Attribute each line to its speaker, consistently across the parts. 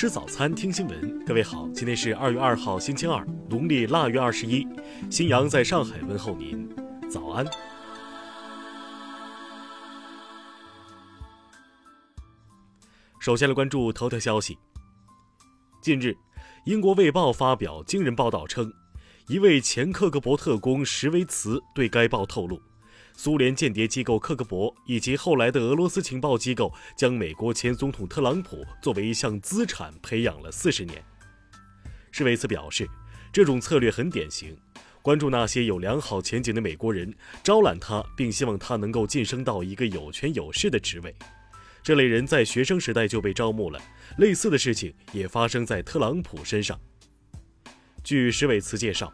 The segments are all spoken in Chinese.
Speaker 1: 吃早餐，听新闻。各位好，今天是二月二号，星期二，农历腊月二十一。新阳在上海问候您，早安。首先来关注头条消息。近日，英国《卫报》发表惊人报道称，一位前克格勃特工什维茨对该报透露。苏联间谍机构克格勃以及后来的俄罗斯情报机构将美国前总统特朗普作为一项资产培养了四十年。施维茨表示，这种策略很典型，关注那些有良好前景的美国人，招揽他，并希望他能够晋升到一个有权有势的职位。这类人在学生时代就被招募了。类似的事情也发生在特朗普身上。据施韦茨介绍。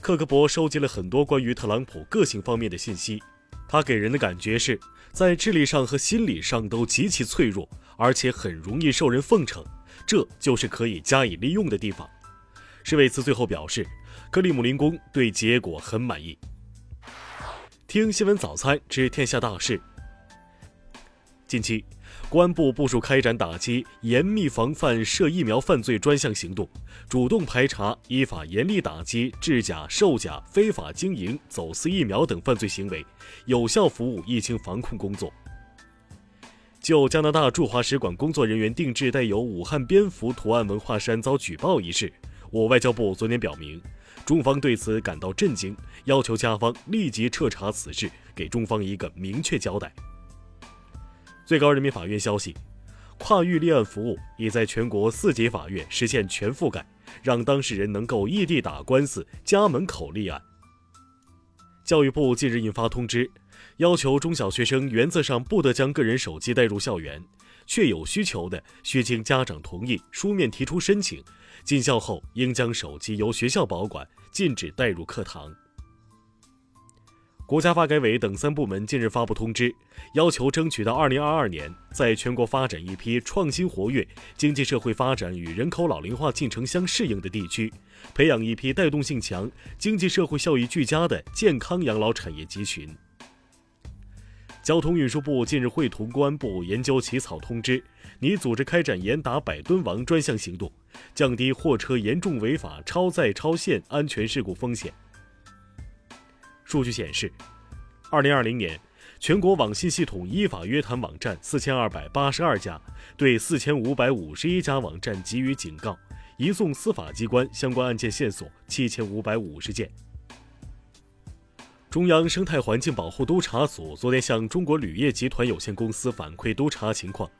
Speaker 1: 克格勃收集了很多关于特朗普个性方面的信息，他给人的感觉是在智力上和心理上都极其脆弱，而且很容易受人奉承，这就是可以加以利用的地方。施韦茨最后表示，克里姆林宫对结果很满意。听新闻早餐知天下大事。近期。公安部部署开展打击严密防范涉疫苗犯罪专项行动，主动排查，依法严厉打击制假、售假、非法经营、走私疫苗等犯罪行为，有效服务疫情防控工作。就加拿大驻华使馆工作人员定制带有武汉蝙蝠图案文化衫遭举报一事，我外交部昨天表明，中方对此感到震惊，要求加方立即彻查此事，给中方一个明确交代。最高人民法院消息，跨域立案服务已在全国四级法院实现全覆盖，让当事人能够异地打官司、家门口立案。教育部近日印发通知，要求中小学生原则上不得将个人手机带入校园，确有需求的，需经家长同意书面提出申请，进校后应将手机由学校保管，禁止带入课堂。国家发改委等三部门近日发布通知，要求争取到二零二二年，在全国发展一批创新活跃、经济社会发展与人口老龄化进程相适应的地区，培养一批带动性强、经济社会效益俱佳的健康养老产业集群。交通运输部近日会同公安部研究起草通知，拟组织开展严打百吨王专项行动，降低货车严重违法超载超限安全事故风险。数据显示，二零二零年，全国网信系统依法约谈网站四千二百八十二家，对四千五百五十一家网站给予警告，移送司法机关相关案件线索七千五百五十件。中央生态环境保护督察组昨天向中国铝业集团有限公司反馈督查情况，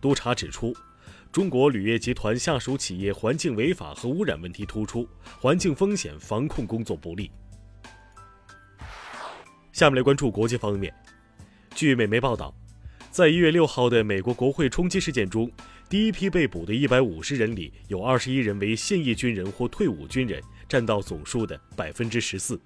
Speaker 1: 督查指出，中国铝业集团下属企业环境违法和污染问题突出，环境风险防控工作不力。下面来关注国际方面。据美媒报道，在一月六号的美国国会冲击事件中，第一批被捕的一百五十人里，有二十一人为现役军人或退伍军人，占到总数的百分之十四。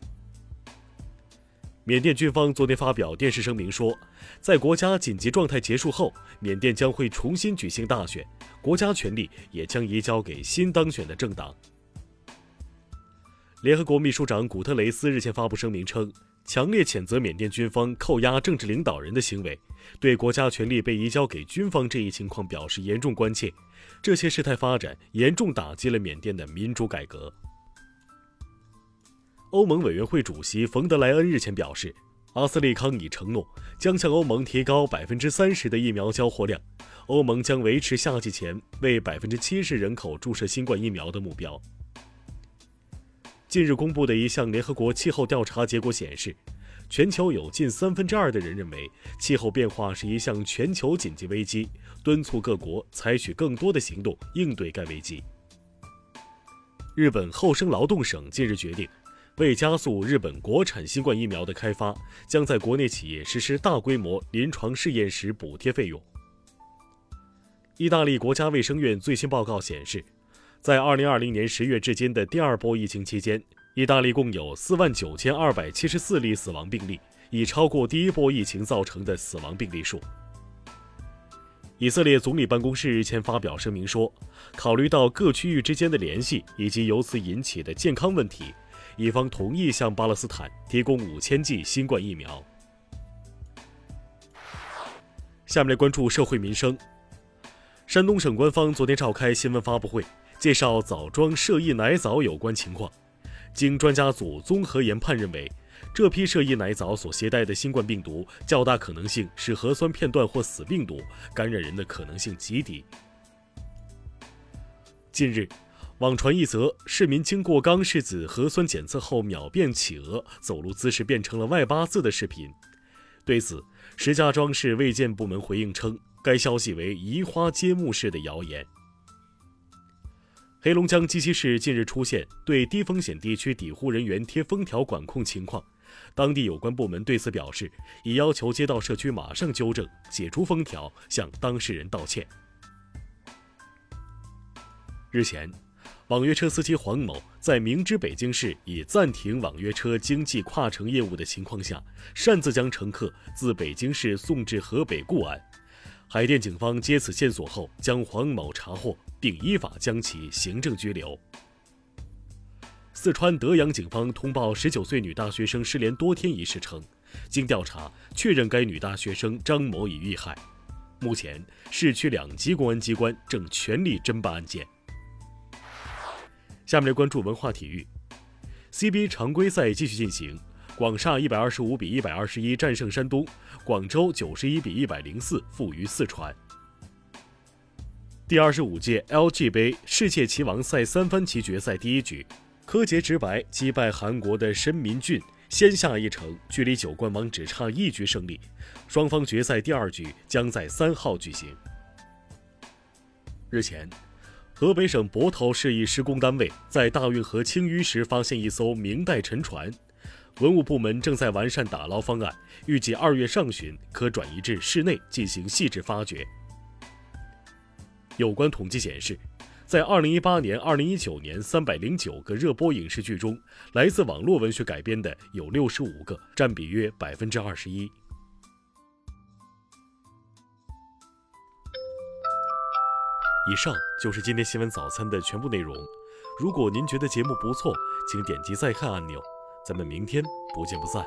Speaker 1: 缅甸军方昨天发表电视声明说，在国家紧急状态结束后，缅甸将会重新举行大选，国家权力也将移交给新当选的政党。联合国秘书长古特雷斯日前发布声明称。强烈谴责缅甸军方扣押政治领导人的行为，对国家权力被移交给军方这一情况表示严重关切。这些事态发展严重打击了缅甸的民主改革。欧盟委员会主席冯德莱恩日前表示，阿斯利康已承诺将向欧盟提高百分之三十的疫苗交货量，欧盟将维持夏季前为百分之七十人口注射新冠疫苗的目标。近日公布的一项联合国气候调查结果显示，全球有近三分之二的人认为气候变化是一项全球紧急危机，敦促各国采取更多的行动应对该危机。日本厚生劳动省近日决定，为加速日本国产新冠疫苗的开发，将在国内企业实施大规模临床试验时补贴费用。意大利国家卫生院最新报告显示。在二零二零年十月至今的第二波疫情期间，意大利共有四万九千二百七十四例死亡病例，已超过第一波疫情造成的死亡病例数。以色列总理办公室日前发表声明说，考虑到各区域之间的联系以及由此引起的健康问题，以方同意向巴勒斯坦提供五千剂新冠疫苗。下面来关注社会民生。山东省官方昨天召开新闻发布会，介绍枣庄涉疫奶枣有关情况。经专家组综合研判认为，这批涉疫奶枣所携带的新冠病毒较大可能性是核酸片段或死病毒，感染人的可能性极低。近日，网传一则市民经过刚拭子核酸检测后秒变企鹅，走路姿势变成了外八字的视频。对此，石家庄市卫健部门回应称，该消息为移花接木式的谣言。黑龙江鸡西市近日出现对低风险地区抵沪人员贴封条管控情况，当地有关部门对此表示，已要求街道社区马上纠正、解除封条，向当事人道歉。日前，网约车司机黄某在明知北京市已暂停网约车经济跨城业务的情况下，擅自将乘客自北京市送至河北固安。海淀警方接此线索后，将黄某查获。并依法将其行政拘留。四川德阳警方通报十九岁女大学生失联多天一事称，经调查确认该女大学生张某已遇害。目前，市区两级公安机关正全力侦办案件。下面来关注文化体育，CBA 常规赛继续进行，广厦一百二十五比一百二十一战胜山东，广州九十一比一百零四负于四川。第二十五届 LG 杯世界棋王赛三番棋决赛第一局，柯洁直白击败韩国的申民俊，先下一城，距离九冠王只差一局胜利。双方决赛第二局将在三号举行。日前，河北省泊头市一施工单位在大运河清淤时发现一艘明代沉船，文物部门正在完善打捞方案，预计二月上旬可转移至室内进行细致发掘。有关统计显示，在2018年、2019年309个热播影视剧中，来自网络文学改编的有65个，占比约21%。以上就是今天新闻早餐的全部内容。如果您觉得节目不错，请点击再看按钮。咱们明天不见不散。